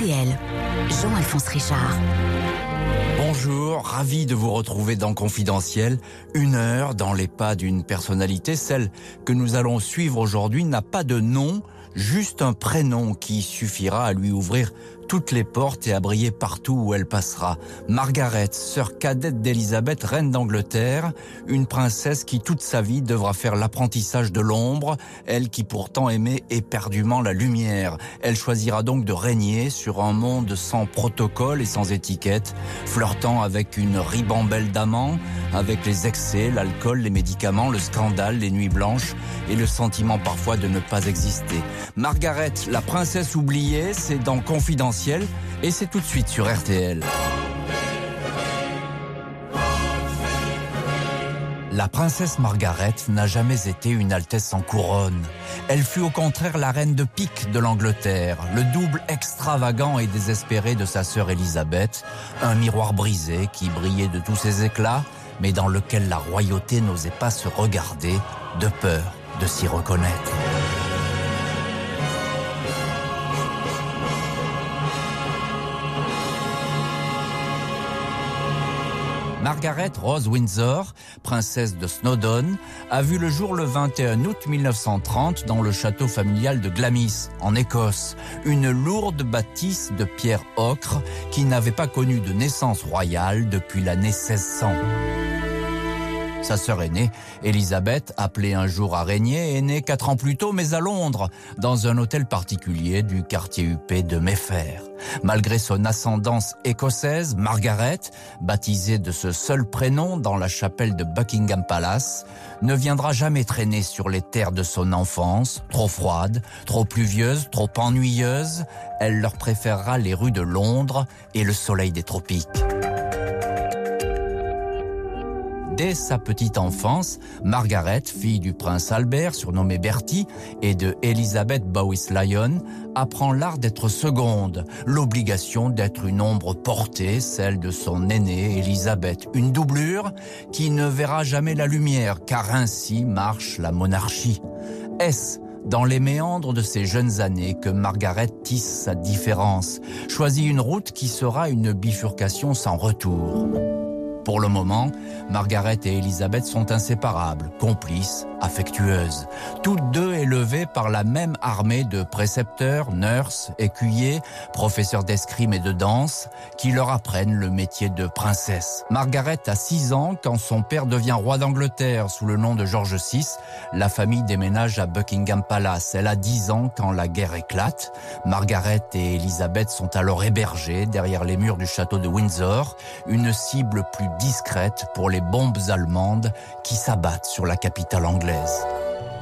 Jean-Alphonse Richard. Bonjour, ravi de vous retrouver dans Confidentiel. Une heure dans les pas d'une personnalité. Celle que nous allons suivre aujourd'hui n'a pas de nom, juste un prénom qui suffira à lui ouvrir toutes les portes et à briller partout où elle passera. Margaret, sœur cadette d'Élisabeth, reine d'Angleterre, une princesse qui toute sa vie devra faire l'apprentissage de l'ombre, elle qui pourtant aimait éperdument la lumière. Elle choisira donc de régner sur un monde sans protocole et sans étiquette, flirtant avec une ribambelle d'amants, avec les excès, l'alcool, les médicaments, le scandale, les nuits blanches et le sentiment parfois de ne pas exister. Margaret, la princesse oubliée, c'est dans Et c'est tout de suite sur RTL. La princesse Margaret n'a jamais été une altesse en couronne. Elle fut au contraire la reine de pique de l'Angleterre, le double extravagant et désespéré de sa sœur Élisabeth, un miroir brisé qui brillait de tous ses éclats, mais dans lequel la royauté n'osait pas se regarder, de peur de s'y reconnaître. Margaret Rose Windsor, princesse de Snowdon, a vu le jour le 21 août 1930 dans le château familial de Glamis, en Écosse, une lourde bâtisse de pierre ocre qui n'avait pas connu de naissance royale depuis l'année 1600. Sa sœur aînée, Elisabeth, appelée un jour à régner, est née quatre ans plus tôt, mais à Londres, dans un hôtel particulier du quartier huppé de Mayfair. Malgré son ascendance écossaise, Margaret, baptisée de ce seul prénom dans la chapelle de Buckingham Palace, ne viendra jamais traîner sur les terres de son enfance, trop froide, trop pluvieuse, trop ennuyeuse. Elle leur préférera les rues de Londres et le soleil des tropiques. Sa petite enfance, Margaret, fille du prince Albert, surnommé Bertie, et de Elizabeth Bowis Lyon, apprend l'art d'être seconde, l'obligation d'être une ombre portée, celle de son aînée Elisabeth, une doublure qui ne verra jamais la lumière, car ainsi marche la monarchie. Est-ce dans les méandres de ces jeunes années que Margaret tisse sa différence, choisit une route qui sera une bifurcation sans retour? Pour le moment, Margaret et Elisabeth sont inséparables, complices, affectueuses. Toutes deux élevées par la même armée de précepteurs, nurses, écuyers, professeurs d'escrime et de danse, qui leur apprennent le métier de princesse. Margaret a 6 ans quand son père devient roi d'Angleterre sous le nom de George VI. La famille déménage à Buckingham Palace. Elle a 10 ans quand la guerre éclate. Margaret et Elisabeth sont alors hébergées derrière les murs du château de Windsor, une cible plus discrète pour les bombes allemandes qui s'abattent sur la capitale anglaise.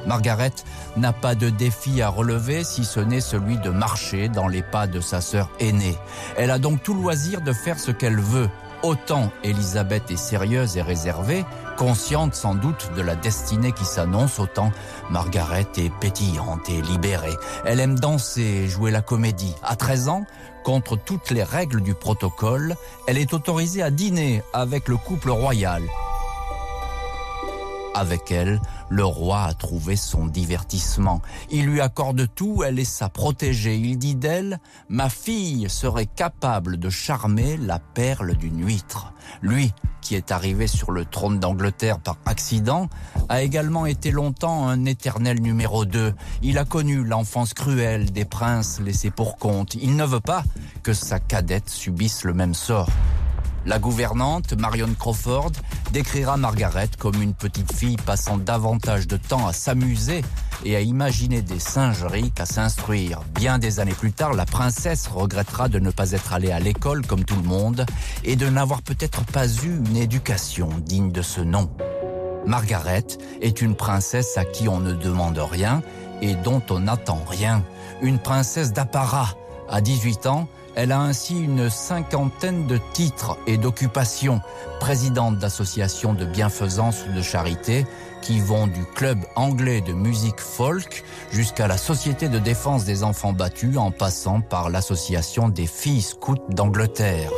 Margaret n'a pas de défi à relever si ce n'est celui de marcher dans les pas de sa sœur aînée. Elle a donc tout loisir de faire ce qu'elle veut. Autant Elisabeth est sérieuse et réservée, consciente sans doute de la destinée qui s'annonce, autant Margaret est pétillante et libérée. Elle aime danser et jouer la comédie. À 13 ans, contre toutes les règles du protocole, elle est autorisée à dîner avec le couple royal. Avec elle, le roi a trouvé son divertissement. Il lui accorde tout, elle est sa protégée. Il dit d'elle, ma fille serait capable de charmer la perle d'une huître. Lui, qui est arrivé sur le trône d'Angleterre par accident, a également été longtemps un éternel numéro 2. Il a connu l'enfance cruelle des princes laissés pour compte. Il ne veut pas que sa cadette subisse le même sort. La gouvernante, Marion Crawford, décrira Margaret comme une petite fille passant davantage de temps à s'amuser et à imaginer des singeries qu'à s'instruire. Bien des années plus tard, la princesse regrettera de ne pas être allée à l'école comme tout le monde et de n'avoir peut-être pas eu une éducation digne de ce nom. Margaret est une princesse à qui on ne demande rien et dont on n'attend rien. Une princesse d'apparat. À 18 ans, elle a ainsi une cinquantaine de titres et d'occupations, présidente d'associations de bienfaisance ou de charité, qui vont du club anglais de musique folk jusqu'à la Société de défense des enfants battus en passant par l'association des filles scouts d'Angleterre.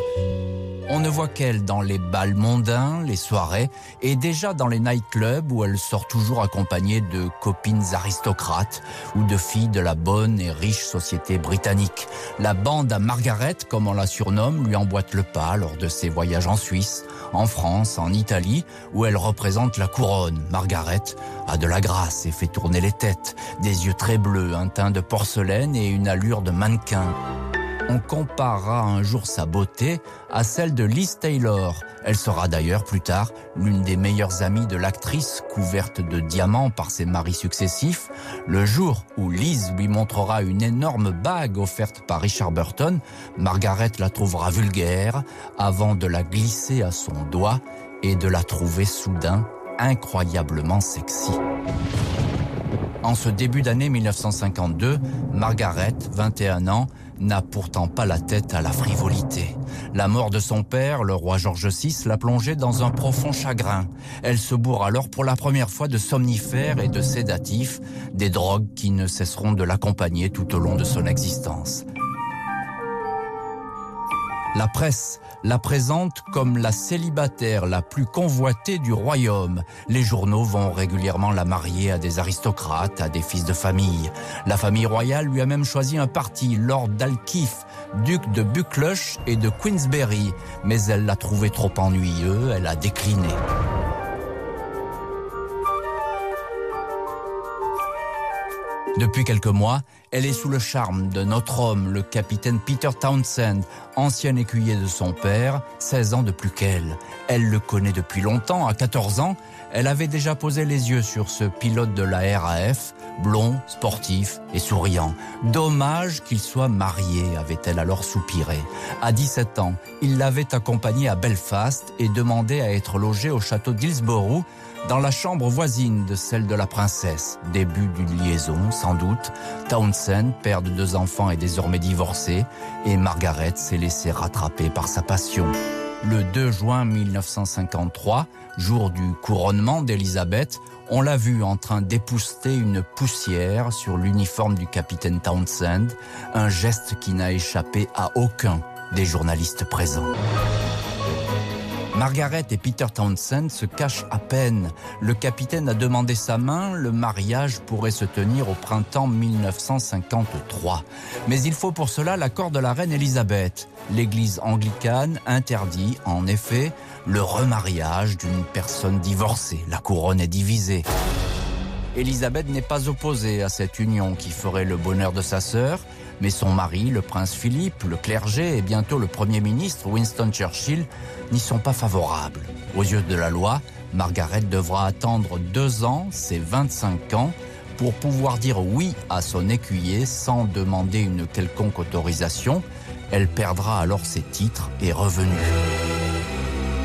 On ne voit qu'elle dans les bals mondains, les soirées, et déjà dans les nightclubs où elle sort toujours accompagnée de copines aristocrates ou de filles de la bonne et riche société britannique. La bande à Margaret, comme on la surnomme, lui emboîte le pas lors de ses voyages en Suisse, en France, en Italie, où elle représente la couronne. A de la grâce et fait tourner les têtes, des yeux très bleus, un teint de porcelaine et une allure de mannequin. On comparera un jour sa beauté à celle de Liz Taylor. Elle sera d'ailleurs plus tard l'une des meilleures amies de l'actrice couverte de diamants par ses maris successifs. Le jour où Liz lui montrera une énorme bague offerte par Richard Burton, Margaret la trouvera vulgaire avant de la glisser à son doigt et de la trouver soudain incroyablement sexy. En ce début d'année 1952, Margaret, 21 ans, n'a pourtant pas la tête à la frivolité. La mort de son père, le roi George VI, l'a plongée dans un profond chagrin. Elle se bourre alors pour la première fois de somnifères et de sédatifs, des drogues qui ne cesseront de l'accompagner tout au long de son existence. La presse la présente comme la célibataire la plus convoitée du royaume. Les journaux vont régulièrement la marier à des aristocrates, à des fils de famille. La famille royale lui a même choisi un parti, Lord Dalkeith, duc de Buccleuch et de Queensberry, mais elle l'a trouvé trop ennuyeux, elle a décliné. Depuis quelques mois, elle est sous le charme de notre homme, le capitaine Peter Townsend, ancien écuyer de son père, 16 ans de plus qu'elle. Elle le connaît depuis longtemps, à 14 ans, elle avait déjà posé les yeux sur ce pilote de la RAF, blond, sportif et souriant. Dommage qu'il soit marié, avait-elle alors soupiré. À 17 ans, il l'avait accompagné à Belfast et demandé à être logé au château d'Hillsborough, dans la chambre voisine de celle de la princesse. Début d'une liaison, sans doute. Townsend, père de deux enfants, est désormais divorcé et Margaret s'est laissée rattraper par sa passion. Le 2 juin 1953, jour du couronnement d'Elisabeth, on l'a vu en train d'épousseter une poussière sur l'uniforme du capitaine Townsend, un geste qui n'a échappé à aucun des journalistes présents. Margaret et Peter Townsend se cachent à peine. Le capitaine a demandé sa main, le mariage pourrait se tenir au printemps 1953. Mais il faut pour cela l'accord de la reine Elisabeth. L'église anglicane interdit, en effet, le remariage d'une personne divorcée. La couronne est divisée. Elisabeth n'est pas opposée à cette union qui ferait le bonheur de sa sœur, mais son mari, le prince Philippe, le clergé et bientôt le Premier ministre Winston Churchill n'y sont pas favorables. Aux yeux de la loi, Margaret devra attendre deux ans, ses 25 ans, pour pouvoir dire oui à son écuyer sans demander une quelconque autorisation. Elle perdra alors ses titres et revenus.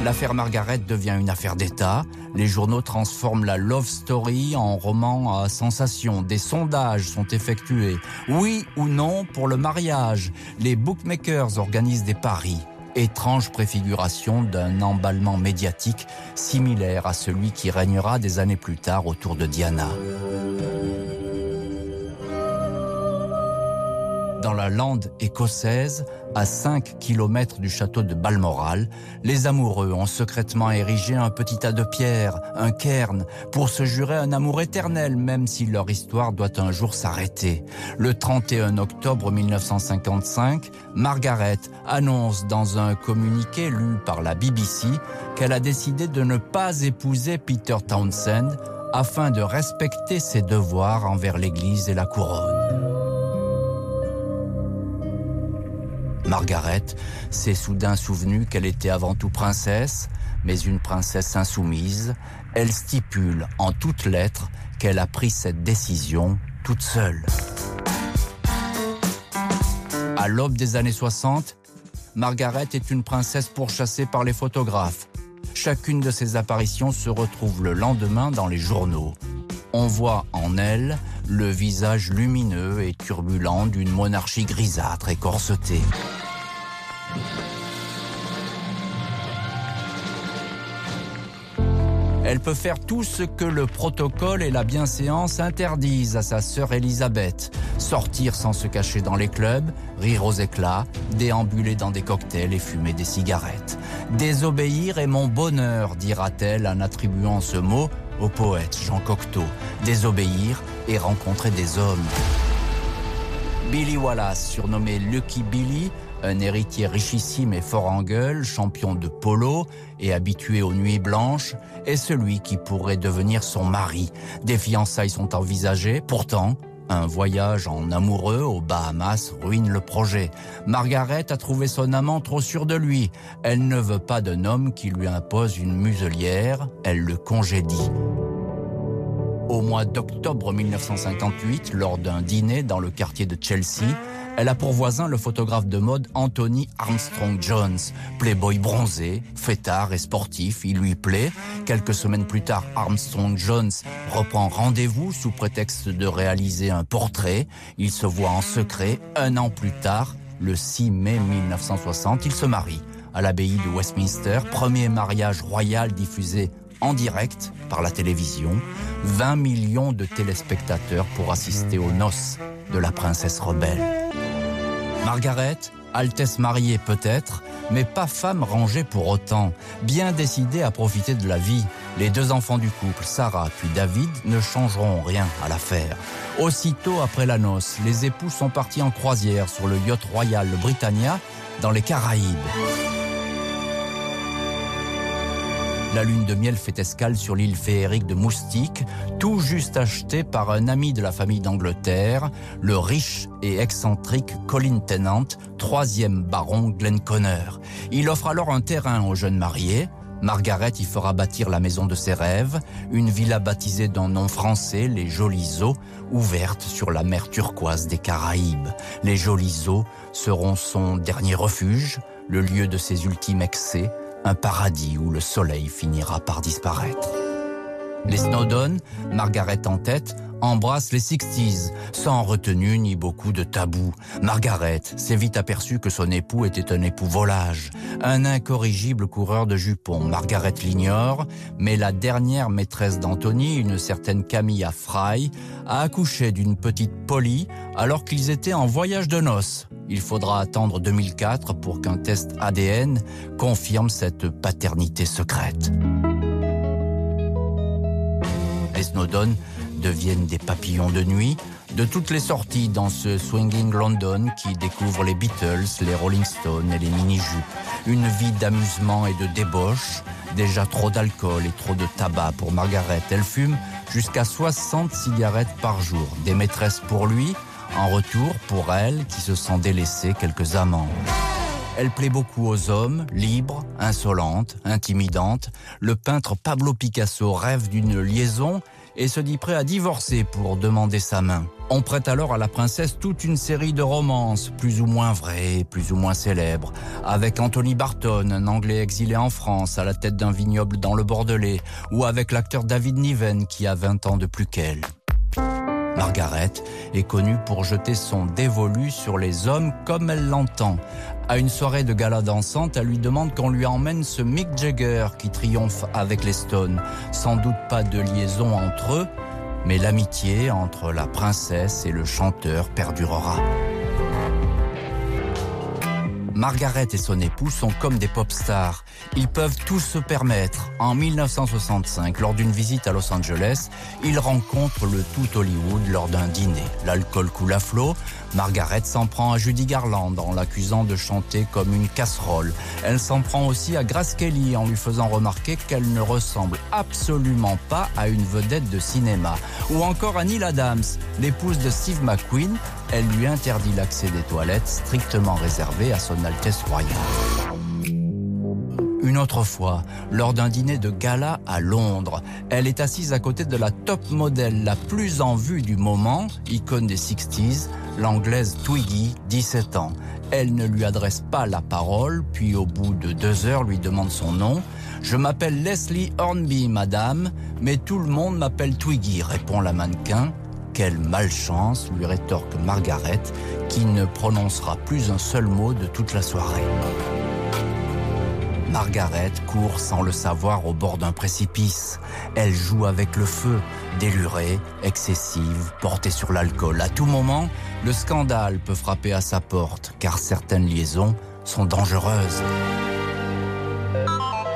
L'affaire Margaret devient une affaire d'État. Les journaux transforment la love story en roman à sensation. Des sondages sont effectués. Oui ou non pour le mariage. Les bookmakers organisent des paris. Étrange préfiguration d'un emballement médiatique similaire à celui qui régnera des années plus tard autour de Diana. Dans la lande écossaise, à 5 km du château de Balmoral, les amoureux ont secrètement érigé un petit tas de pierres, un cairn, pour se jurer un amour éternel, même si leur histoire doit un jour s'arrêter. Le 31 octobre 1955, Margaret annonce dans un communiqué lu par la BBC qu'elle a décidé de ne pas épouser Peter Townsend afin de respecter ses devoirs envers l'Église et la couronne. Margaret s'est soudain souvenue qu'elle était avant tout princesse, mais une princesse insoumise. Elle stipule en toutes lettres qu'elle a pris cette décision toute seule. À l'aube des années 60, Margaret est une princesse pourchassée par les photographes. Chacune de ses apparitions se retrouve le lendemain dans les journaux. On voit en elle le visage lumineux et turbulent d'une monarchie grisâtre et corsetée. Elle peut faire tout ce que le protocole et la bienséance interdisent à sa sœur Elisabeth. Sortir sans se cacher dans les clubs, rire aux éclats, déambuler dans des cocktails et fumer des cigarettes. Désobéir est mon bonheur, dira-t-elle en attribuant ce mot au poète Jean Cocteau. Désobéir et rencontrer des hommes. Billy Wallace, surnommé Lucky Billy, un héritier richissime et fort en gueule, champion de polo et habitué aux nuits blanches, est celui qui pourrait devenir son mari. Des fiançailles sont envisagées, pourtant, un voyage en amoureux aux Bahamas ruine le projet. Margaret a trouvé son amant trop sûr de lui. Elle ne veut pas d'un homme qui lui impose une muselière, elle le congédie. Au mois d'octobre 1958, lors d'un dîner dans le quartier de Chelsea, elle a pour voisin le photographe de mode Anthony Armstrong Jones, playboy bronzé, fêtard et sportif, il lui plaît. Quelques semaines plus tard, Armstrong Jones reprend rendez-vous sous prétexte de réaliser un portrait. Il se voit en secret. Un an plus tard, le 6 mai 1960, il se marie à l'abbaye de Westminster, premier mariage royal diffusé en direct par la télévision, 20 millions de téléspectateurs pour assister aux noces de la princesse rebelle. Margaret, Altesse mariée peut-être, mais pas femme rangée pour autant, bien décidée à profiter de la vie. Les deux enfants du couple, Sarah puis David, ne changeront rien à l'affaire. Aussitôt après la noce, les époux sont partis en croisière sur le yacht royal Britannia dans les Caraïbes. La lune de miel fait escale sur l'île féerique de Moustique, tout juste achetée par un ami de la famille d'Angleterre, le riche et excentrique Colin Tennant, troisième baron Glenconner. Il offre alors un terrain aux jeunes mariés. Margaret y fera bâtir la maison de ses rêves, une villa baptisée d'un nom français, les Jolis Eaux, ouverte sur la mer turquoise des Caraïbes. Les Jolis Eaux seront son dernier refuge, le lieu de ses ultimes excès, un paradis où le soleil finira par disparaître. Les Snowdon, Margaret en tête, embrassent les Sixties, sans retenue ni beaucoup de tabous. Margaret s'est vite aperçue que son époux était un époux volage, un incorrigible coureur de jupons. Margaret l'ignore, mais la dernière maîtresse d'Anthony, une certaine Camilla Fry, a accouché d'une petite Polly alors qu'ils étaient en voyage de noces. Il faudra attendre 2004 pour qu'un test ADN confirme cette paternité secrète. Deviennent des papillons de nuit de toutes les sorties dans ce Swinging London qui découvre les Beatles, les Rolling Stones et les mini-jupes. Une vie d'amusement et de débauche, déjà trop d'alcool et trop de tabac pour Margaret. Elle fume jusqu'à 60 cigarettes par jour. Des maîtresses pour lui, en retour, pour elle, qui se sent délaissée, quelques amants. Elle plaît beaucoup aux hommes, libres, insolentes, intimidantes. Le peintre Pablo Picasso rêve d'une liaison et se dit prêt à divorcer pour demander sa main. On prête alors à la princesse toute une série de romances, plus ou moins vraies, plus ou moins célèbres, avec Anthony Barton, un Anglais exilé en France à la tête d'un vignoble dans le Bordelais, ou avec l'acteur David Niven qui a 20 ans de plus qu'elle. Margaret est connue pour jeter son dévolu sur les hommes comme elle l'entend. À une soirée de gala dansante, elle lui demande qu'on lui emmène ce Mick Jagger qui triomphe avec les Stones. Sans doute pas de liaison entre eux, mais l'amitié entre la princesse et le chanteur perdurera. Margaret et son époux sont comme des pop stars. Ils peuvent tout se permettre. En 1965, lors d'une visite à Los Angeles, ils rencontrent le tout Hollywood lors d'un dîner. L'alcool coule à flot. Margaret s'en prend à Judy Garland en l'accusant de chanter comme une casserole. Elle s'en prend aussi à Grace Kelly en lui faisant remarquer qu'elle ne ressemble absolument pas à une vedette de cinéma. Ou encore à Neil Adams, l'épouse de Steve McQueen. Elle lui interdit l'accès des toilettes strictement réservé à son Altesse royale. Une autre fois, lors d'un dîner de gala à Londres, elle est assise à côté de la top modèle la plus en vue du moment, icône des 60s, l'anglaise Twiggy, 17 ans. Elle ne lui adresse pas la parole, puis au bout de deux heures lui demande son nom. Je m'appelle Leslie Hornby, madame, mais tout le monde m'appelle Twiggy, répond la mannequin. Quelle malchance, lui rétorque Margaret, qui ne prononcera plus un seul mot de toute la soirée. Margaret court sans le savoir au bord d'un précipice. Elle joue avec le feu, délurée, excessive, portée sur l'alcool. À tout moment, le scandale peut frapper à sa porte, car certaines liaisons sont dangereuses.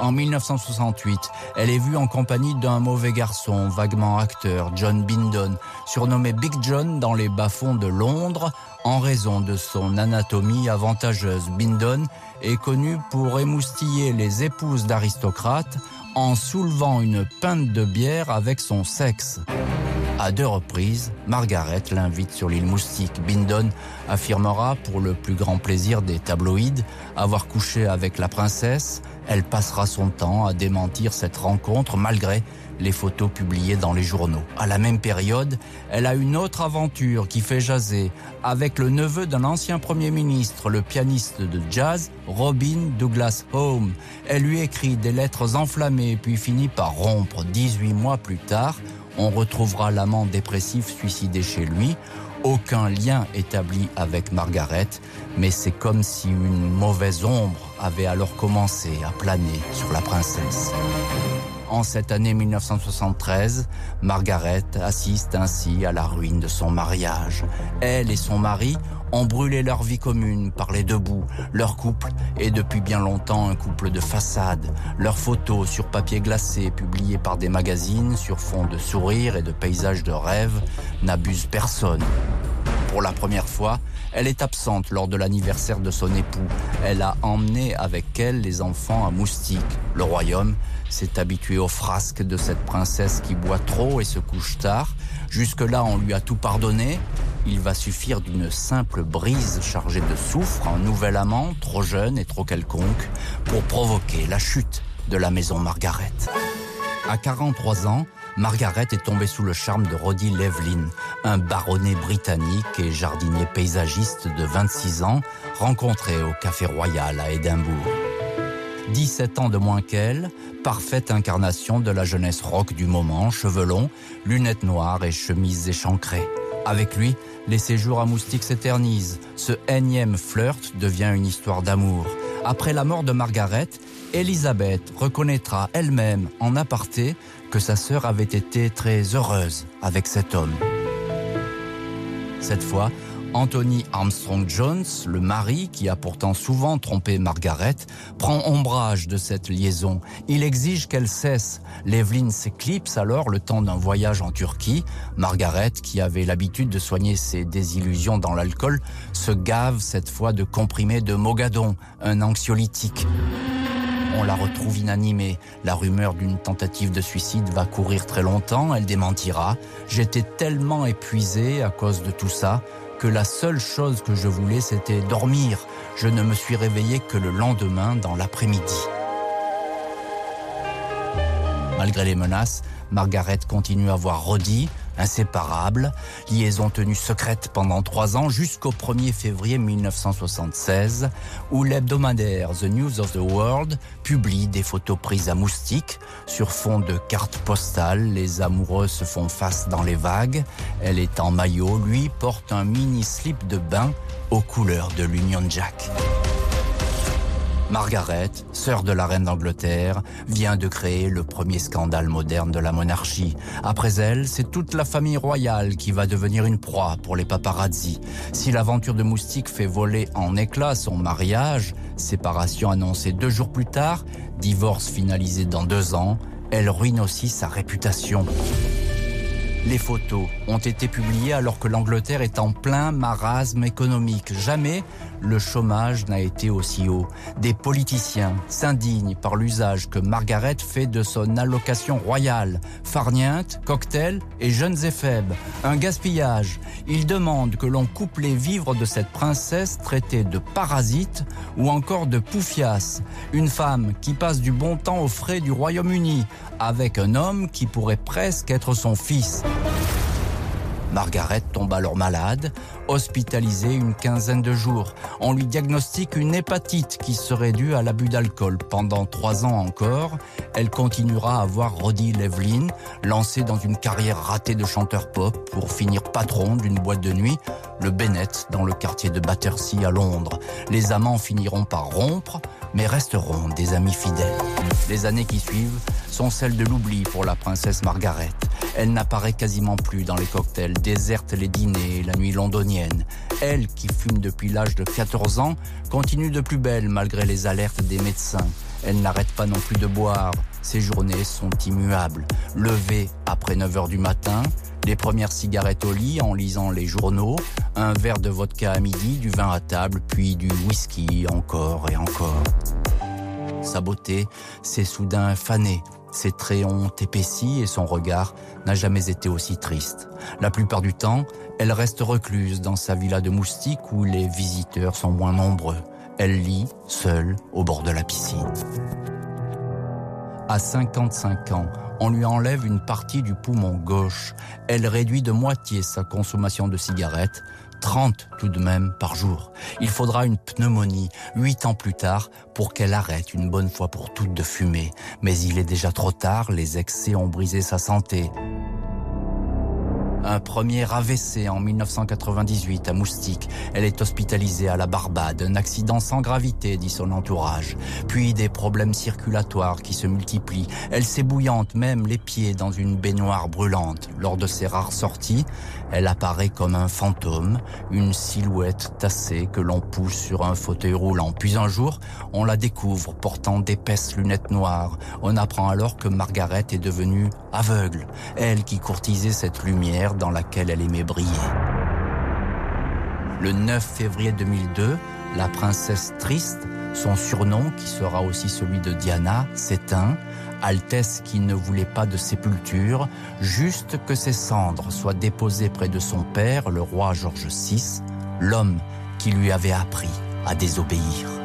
En 1968, elle est vue en compagnie d'un mauvais garçon, vaguement acteur, John Bindon, surnommé Big John dans les bas-fonds de Londres en raison de son anatomie avantageuse. Bindon est connu pour émoustiller les épouses d'aristocrates en soulevant une pinte de bière avec son sexe. À deux reprises, Margaret l'invite sur l'île Moustique. Bindon affirmera, pour le plus grand plaisir des tabloïds, avoir couché avec la princesse. Elle passera son temps à démentir cette rencontre malgré les photos publiées dans les journaux. À la même période, elle a une autre aventure qui fait jaser avec le neveu d'un ancien premier ministre, le pianiste de jazz, Robin Douglas Home. Elle lui écrit des lettres enflammées puis finit par rompre 18 mois plus tard on retrouvera l'amant dépressif suicidé chez lui. Aucun lien établi avec Margaret, mais c'est comme si une mauvaise ombre avait alors commencé à planer sur la princesse. En cette année 1973, Margaret assiste ainsi à la ruine de son mariage. Elle et son mari ont brûlé leur vie commune par les deux bouts. Leur couple est depuis bien longtemps un couple de façade. Leurs photos sur papier glacé, publiées par des magazines sur fond de sourires et de paysages de rêve, n'abusent personne. Pour la première elle est absente lors de l'anniversaire de son époux. Elle a emmené avec elle les enfants à Moustique. Le royaume s'est habitué aux frasques de cette princesse qui boit trop et se couche tard. Jusque-là, on lui a tout pardonné. Il va suffire d'une simple brise chargée de soufre, un nouvel amant, trop jeune et trop quelconque, pour provoquer la chute de la maison Margaret. À 43 ans, Margaret est tombée sous le charme de Roddy Levlin, un baronnet britannique et jardinier paysagiste de 26 ans, rencontré au Café Royal à Édimbourg. 17 ans de moins qu'elle, parfaite incarnation de la jeunesse rock du moment, cheveux lunettes noires et chemises échancrées. Avec lui, les séjours à Moustique s'éternisent. Ce énième flirt devient une histoire d'amour. Après la mort de Margaret, Elisabeth reconnaîtra elle-même en aparté que sa sœur avait été très heureuse avec cet homme. Cette fois, Anthony Armstrong Jones, le mari qui a pourtant souvent trompé Margaret, prend ombrage de cette liaison. Il exige qu'elle cesse. L'Evelyn s'éclipse alors le temps d'un voyage en Turquie. Margaret, qui avait l'habitude de soigner ses désillusions dans l'alcool, se gave cette fois de comprimés de Mogadon, un anxiolytique. On la retrouve inanimée. La rumeur d'une tentative de suicide va courir très longtemps. Elle démentira. J'étais tellement épuisé à cause de tout ça que la seule chose que je voulais, c'était dormir. Je ne me suis réveillé que le lendemain, dans l'après-midi. Malgré les menaces, Margaret continue à voir Roddy, inséparable, liaison tenue secrète pendant trois ans jusqu'au 1er février 1976, où l'hebdomadaire The News of the World publie des photos prises à moustique sur fond de cartes postales. Les amoureux se font face dans les vagues. Elle est en maillot, lui porte un mini slip de bain aux couleurs de l'Union Jack. Margaret, sœur de la reine d'Angleterre, vient de créer le premier scandale moderne de la monarchie. Après elle, c'est toute la famille royale qui va devenir une proie pour les paparazzi. Si l'aventure de Moustique fait voler en éclats son mariage, séparation annoncée deux jours plus tard, divorce finalisé dans deux ans, elle ruine aussi sa réputation. Les photos ont été publiées alors que l'Angleterre est en plein marasme économique. Jamais le chômage n'a été aussi haut. Des politiciens s'indignent par l'usage que Margaret fait de son allocation royale. Farniente, cocktail et jeunes et faibles. Un gaspillage. Ils demandent que l'on coupe les vivres de cette princesse traitée de parasite ou encore de poufias. Une femme qui passe du bon temps aux frais du Royaume-Uni avec un homme qui pourrait presque être son fils. Margaret tombe alors malade, hospitalisée une quinzaine de jours. On lui diagnostique une hépatite qui serait due à l'abus d'alcool. Pendant trois ans encore, elle continuera à voir Roddy Levlin lancé dans une carrière ratée de chanteur pop pour finir patron d'une boîte de nuit, le Bennett, dans le quartier de Battersea à Londres. Les amants finiront par rompre, mais resteront des amis fidèles. Les années qui suivent sont celles de l'oubli pour la princesse Margaret. Elle n'apparaît quasiment plus dans les cocktails, déserte les dîners, la nuit londonienne. Elle, qui fume depuis l'âge de 14 ans, continue de plus belle malgré les alertes des médecins. Elle n'arrête pas non plus de boire. Ses journées sont immuables. Levée après 9 heures du matin, les premières cigarettes au lit en lisant les journaux, un verre de vodka à midi, du vin à table, puis du whisky encore et encore. Sa beauté s'est soudain fanée, ses traits ont épaissi et son regard n'a jamais été aussi triste. La plupart du temps, elle reste recluse dans sa villa de moustiques où les visiteurs sont moins nombreux. Elle lit, seule, au bord de la piscine. À 55 ans, on lui enlève une partie du poumon gauche. Elle réduit de moitié sa consommation de cigarettes, 30 tout de même par jour. Il faudra une pneumonie, huit ans plus tard, pour qu'elle arrête une bonne fois pour toutes de fumer. Mais il est déjà trop tard, les excès ont brisé sa santé. Un premier AVC en 1998 à Moustique. Elle est hospitalisée à la Barbade. Un accident sans gravité, dit son entourage. Puis des problèmes circulatoires qui se multiplient. Elle s'ébouillante même les pieds dans une baignoire brûlante. Lors de ses rares sorties, elle apparaît comme un fantôme, une silhouette tassée que l'on pousse sur un fauteuil roulant. Puis un jour, on la découvre portant d'épaisses lunettes noires. On apprend alors que Margaret est devenue aveugle. Elle qui courtisait cette lumière dans laquelle elle aimait briller. Le 9 février 2002, la princesse triste, son surnom, qui sera aussi celui de Diana, s'éteint. Altesse qui ne voulait pas de sépulture, juste que ses cendres soient déposées près de son père, le roi George VI, l'homme qui lui avait appris à désobéir.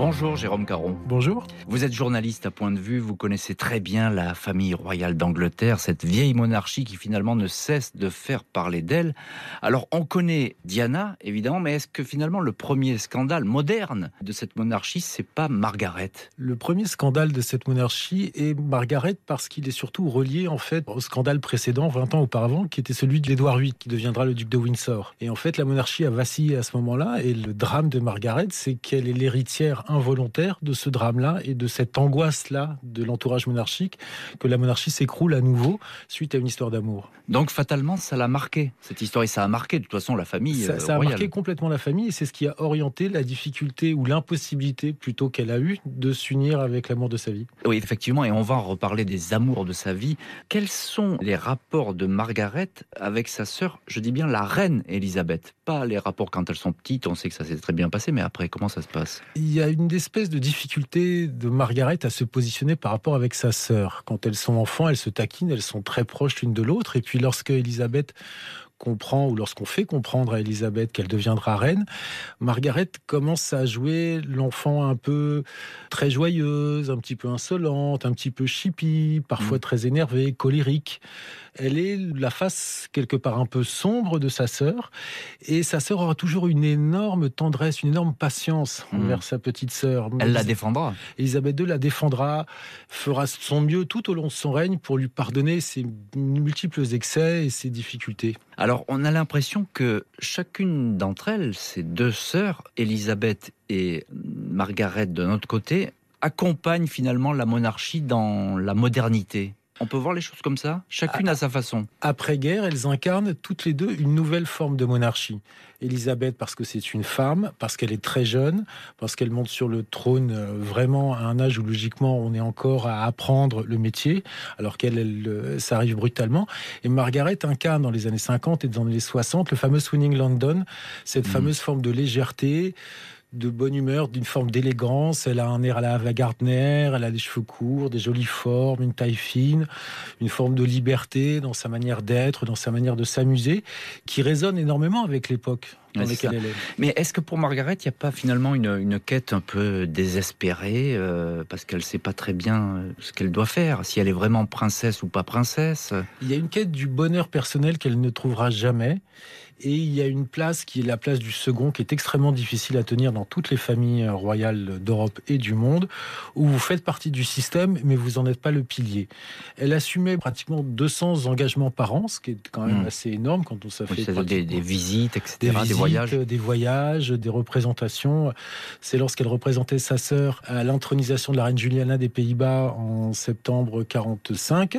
Bonjour Jérôme Caron. Bonjour. Vous êtes journaliste à point de vue, vous connaissez très bien la famille royale d'Angleterre, cette vieille monarchie qui finalement ne cesse de faire parler d'elle. Alors on connaît Diana évidemment, mais est-ce que finalement le premier scandale moderne de cette monarchie, c'est pas Margaret? Le premier scandale de cette monarchie est Margaret parce qu'il est surtout relié en fait au scandale précédent 20 ans auparavant qui était celui de l'Édouard VIII qui deviendra le duc de Windsor. Et en fait la monarchie a vacillé à ce moment-là et le drame de Margaret c'est qu'elle est l'héritière involontaire de ce drame-là et de cette angoisse-là de l'entourage monarchique, que la monarchie s'écroule à nouveau suite à une histoire d'amour. Donc fatalement, ça l'a marqué, cette histoire, et ça a marqué de toute façon la famille. Ça, ça a marqué complètement la famille, et c'est ce qui a orienté la difficulté ou l'impossibilité plutôt qu'elle a eu de s'unir avec l'amour de sa vie. Oui, effectivement, et on va reparler des amours de sa vie. Quels sont les rapports de Margaret avec sa sœur, je dis bien la reine Elisabeth? Pas les rapports quand elles sont petites, on sait que ça s'est très bien passé, mais après, comment ça se passe? Il y a une espèce de difficulté de Margaret à se positionner par rapport avec sa sœur. Quand elles sont enfants, elles se taquinent, elles sont très proches l'une de l'autre. Et puis lorsque Elisabeth comprend ou lorsqu'on fait comprendre à Elisabeth qu'elle deviendra reine, Margaret commence à jouer l'enfant un peu très joyeuse, un petit peu insolente, un petit peu chippie, parfois mmh. très énervée, colérique. Elle est la face quelque part un peu sombre de sa sœur et sa sœur aura toujours une énorme tendresse, une énorme patience mmh. envers sa petite sœur. Elle la défendra. Elisabeth II la défendra, fera son mieux tout au long de son règne pour lui pardonner ses multiples excès et ses difficultés. Alors, on a l'impression que chacune d'entre elles, ces deux sœurs, Elisabeth et Margaret de notre côté, accompagnent finalement la monarchie dans la modernité. On peut voir les choses comme ça? Chacune à, sa façon. Après-guerre, elles incarnent toutes les deux une nouvelle forme de monarchie. Elisabeth parce que c'est une femme, parce qu'elle est très jeune, parce qu'elle monte sur le trône euh, vraiment à un âge où logiquement on est encore à apprendre le métier, alors qu'elle, elle, euh, ça arrive brutalement. Et Margaret incarne dans les années 50 et dans les 60 le fameux Swinging London, cette mmh. fameuse forme de légèreté, de bonne humeur, d'une forme d'élégance. Elle a un air à la Ava Gardner, elle a des cheveux courts, des jolies formes, une taille fine, une forme de liberté dans sa manière d'être, dans sa manière de s'amuser, qui résonne énormément avec l'époque. Dans laquelle elle est. Mais est-ce que pour Margaret, il n'y a pas finalement une, quête un peu désespérée euh, parce qu'elle ne sait pas très bien euh, ce qu'elle doit faire, si elle est vraiment princesse ou pas princesse? Il y a une quête du bonheur personnel qu'elle ne trouvera jamais et il y a une place qui est la place du second, qui est extrêmement difficile à tenir dans toutes les familles euh, royales d'Europe et du monde, où vous faites partie du système, mais vous n'en êtes pas le pilier. Elle assumait pratiquement 200 engagements par an, ce qui est quand même hmm. assez énorme quand on s'affiche fait des, des, visites, etc., des, voyages. Des voyages, des représentations. C'est lorsqu'elle représentait sa sœur à l'intronisation de la reine Juliana des Pays-Bas en septembre 45,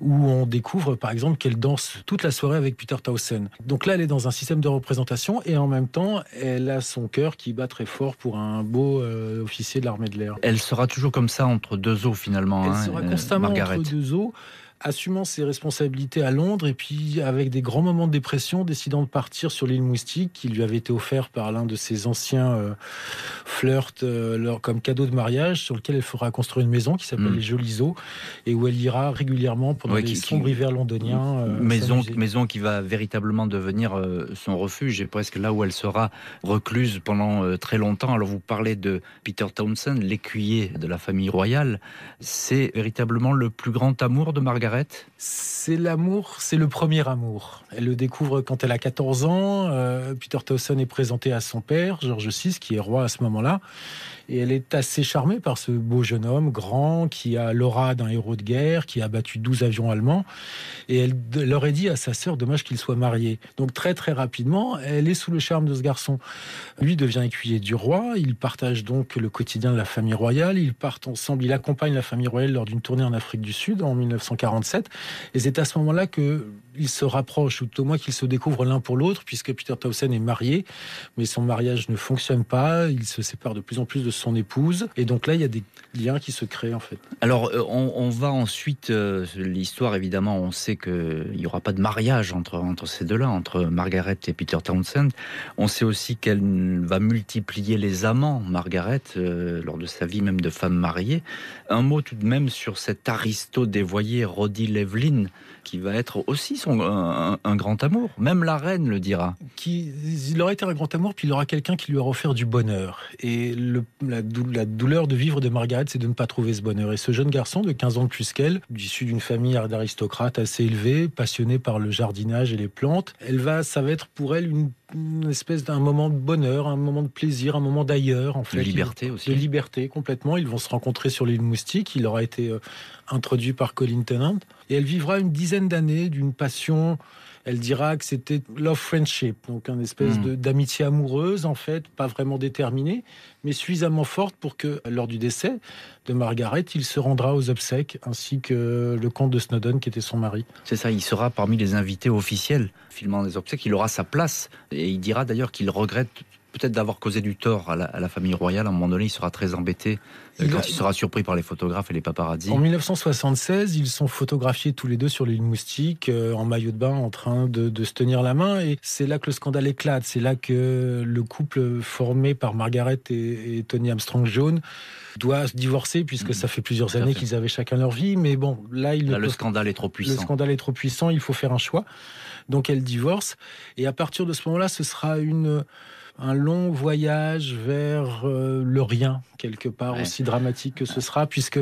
où on découvre par exemple qu'elle danse toute la soirée avec Peter Townsend. Donc là, elle est dans dans un système de représentation et en même temps, elle a son cœur qui bat très fort pour un beau euh, officier de l'armée de l'air. Elle sera toujours comme ça entre deux eaux finalement. Elle hein, sera constamment entre deux eaux assumant ses responsabilités à Londres et puis avec des grands moments de dépression, décidant de partir sur l'île Moustique qui lui avait été offert par l'un de ses anciens euh, flirts euh, comme cadeau de mariage sur lequel elle fera construire une maison qui s'appelle mm. les Jolies Eaux et où elle ira régulièrement pendant les sombres hivers londoniens. Euh, maison, maison qui va véritablement devenir son refuge et presque là où elle sera recluse pendant très longtemps. Alors vous parlez de Peter Townsend, l'écuyer de la famille royale. C'est véritablement le plus grand amour de Margaret c'est l'amour, c'est le premier amour. Elle le découvre quand elle a 14 ans. Euh, Peter Towson est présenté à son père, George VI, qui est roi à ce moment-là. Et elle est assez charmée par ce beau jeune homme, grand, qui a l'aura d'un héros de guerre, qui a battu 12 avions allemands. Et elle leur a dit à sa sœur, dommage qu'il soit marié. Donc très très rapidement, elle est sous le charme de ce garçon. Lui devient écuyer du roi, il partage donc le quotidien de la famille royale, ils partent ensemble, il accompagne la famille royale lors d'une tournée en Afrique du Sud en 1947. Et c'est à ce moment-là que ils se rapprochent, ou au moins qu'ils se découvrent l'un pour l'autre, puisque Peter Towson est marié, mais son mariage ne fonctionne pas, il se sépare de plus en plus de son épouse, et donc là, il y a des liens qui se créent en fait. Alors, euh, on, va ensuite, euh, l'histoire évidemment, on sait qu'il n'y aura pas de mariage entre, entre ces deux-là, entre Margaret et Peter Townsend. On sait aussi qu'elle va multiplier les amants, Margaret, euh, lors de sa vie même de femme mariée. Un mot tout de même sur cet aristo dévoyé, Roddy Levlin, qui va être aussi un, grand amour. Même la reine le dira. Il aurait été un grand amour, puis il aura quelqu'un qui lui aura offert du bonheur. Et la, douleur de vivre de Margaret, c'est de ne pas trouver ce bonheur. Et ce jeune garçon de 15 ans de plus qu'elle, issu d'une famille d'aristocrates assez élevée, passionné par le jardinage et les plantes, elle va, ça va être pour elle une une espèce d'un moment de bonheur, un moment de plaisir, un moment d'ailleurs, en fait. De liberté aussi. De liberté, complètement. Ils vont se rencontrer sur l'île Moustique. Il aura été euh, introduit par Colin Tennant. Et elle vivra une dizaine d'années d'une passion elle dira que c'était love friendship, donc une espèce hmm. d'amitié amoureuse en fait, pas vraiment déterminée, mais suffisamment forte pour que lors du décès de Margaret, il se rendra aux obsèques ainsi que le comte de Snowdon qui était son mari. C'est ça, il sera parmi les invités officiels filmant les obsèques, il aura sa place et il dira d'ailleurs qu'il regrette peut-être d'avoir causé du tort à la, famille royale. À un moment donné, il sera très embêté euh, quand il sera surpris par les photographes et les paparazzis. En 1976, ils sont photographiés tous les deux sur l'île Moustique, euh, en maillot de bain, en train de, se tenir la main. Et c'est là que le scandale éclate. C'est là que le couple formé par Margaret et, Tony Armstrong-Jones doit se divorcer puisque mm. ça fait plusieurs années qu'ils avaient chacun leur vie. Mais bon, là, il le scandale est trop puissant. Le scandale est trop puissant. Il faut faire un choix. Donc elle divorce. Et à partir de ce moment-là, ce sera une un long voyage vers euh, le rien, quelque part, aussi dramatique que ce sera, puisque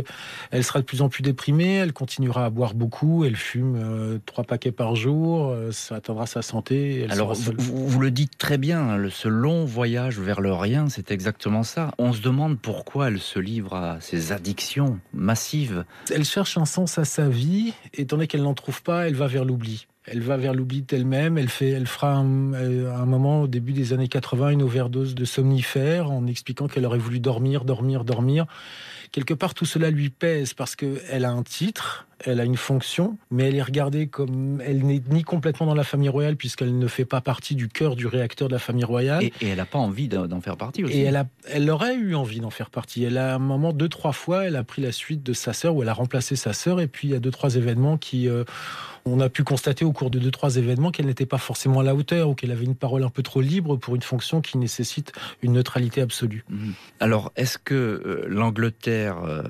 elle sera de plus en plus déprimée, elle continuera à boire beaucoup, elle fume euh, trois paquets par jour, euh, ça atteindra sa santé. Alors, vous, le dites très bien, hein, ce long voyage vers le rien, c'est exactement ça. On se demande pourquoi elle se livre à ces addictions massives. Elle cherche un sens à sa vie, et étant donné qu'elle n'en trouve pas, elle va vers l'oubli elle va vers l'oubli d'elle-même. Elle fait, elle fera un, euh, un, moment au début des années 80 une overdose de somnifères en expliquant qu'elle aurait voulu dormir, dormir, dormir. Quelque part, tout cela lui pèse parce qu'elle a un titre, elle a une fonction, mais elle est regardée comme elle n'est ni complètement dans la famille royale puisqu'elle ne fait pas partie du cœur du réacteur de la famille royale. Et, elle n'a pas envie d'en faire partie aussi. Et elle, a, elle aurait eu envie d'en faire partie. Elle a un moment deux trois fois, elle a pris la suite de sa sœur ou elle a remplacé sa sœur. Et puis il y a deux trois événements qui euh, on a pu constater au cours de deux, trois événements qu'elle n'était pas forcément à la hauteur ou qu'elle avait une parole un peu trop libre pour une fonction qui nécessite une neutralité absolue. Mhm. Alors, est-ce que euh, l'Angleterre euh,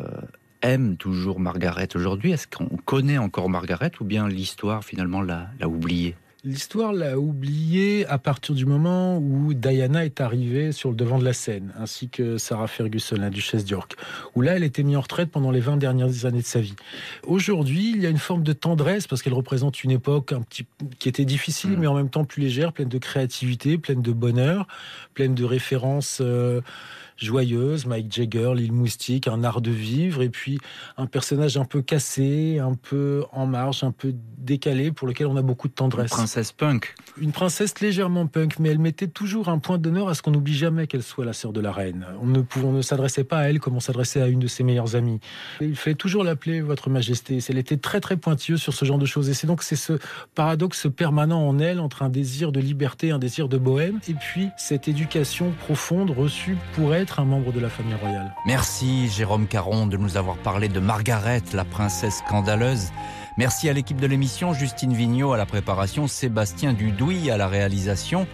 aime toujours Margaret aujourd'hui? Est-ce qu'on connaît encore Margaret ou bien l'histoire finalement l'a oubliée? L'histoire l'a oublié à partir du moment où Diana est arrivée sur le devant de la scène, ainsi que Sarah Ferguson, la duchesse d'York, où là, elle était mise en retraite pendant les 20 dernières années de sa vie. Aujourd'hui, il y a une forme de tendresse, parce qu'elle représente une époque un petit, qui était difficile, mm. mais en même temps plus légère, pleine de créativité, pleine de bonheur, pleine de références... Euh, joyeuse, Mike Jagger, l'île moustique, un art de vivre, et puis un personnage un peu cassé, un peu en marge, un peu décalé, pour lequel on a beaucoup de tendresse. Une princesse punk. Une princesse légèrement punk, mais elle mettait toujours un point d'honneur à ce qu'on n'oublie jamais qu'elle soit la sœur de la reine. On ne, on ne s'adressait pas à elle comme on s'adressait à une de ses meilleures amies. il fallait toujours l'appeler Votre Majesté. Elle était très très pointilleuse sur ce genre de choses. Et c'est donc c'est ce paradoxe permanent en elle entre un désir de liberté, un désir de bohème, et puis cette éducation profonde reçue pour être un membre de la famille royale. Merci Jérôme Caron de nous avoir parlé de Margaret, la princesse scandaleuse. Merci à l'équipe de l'émission, Justine Vignot à la préparation, Sébastien Dudouis à la réalisation.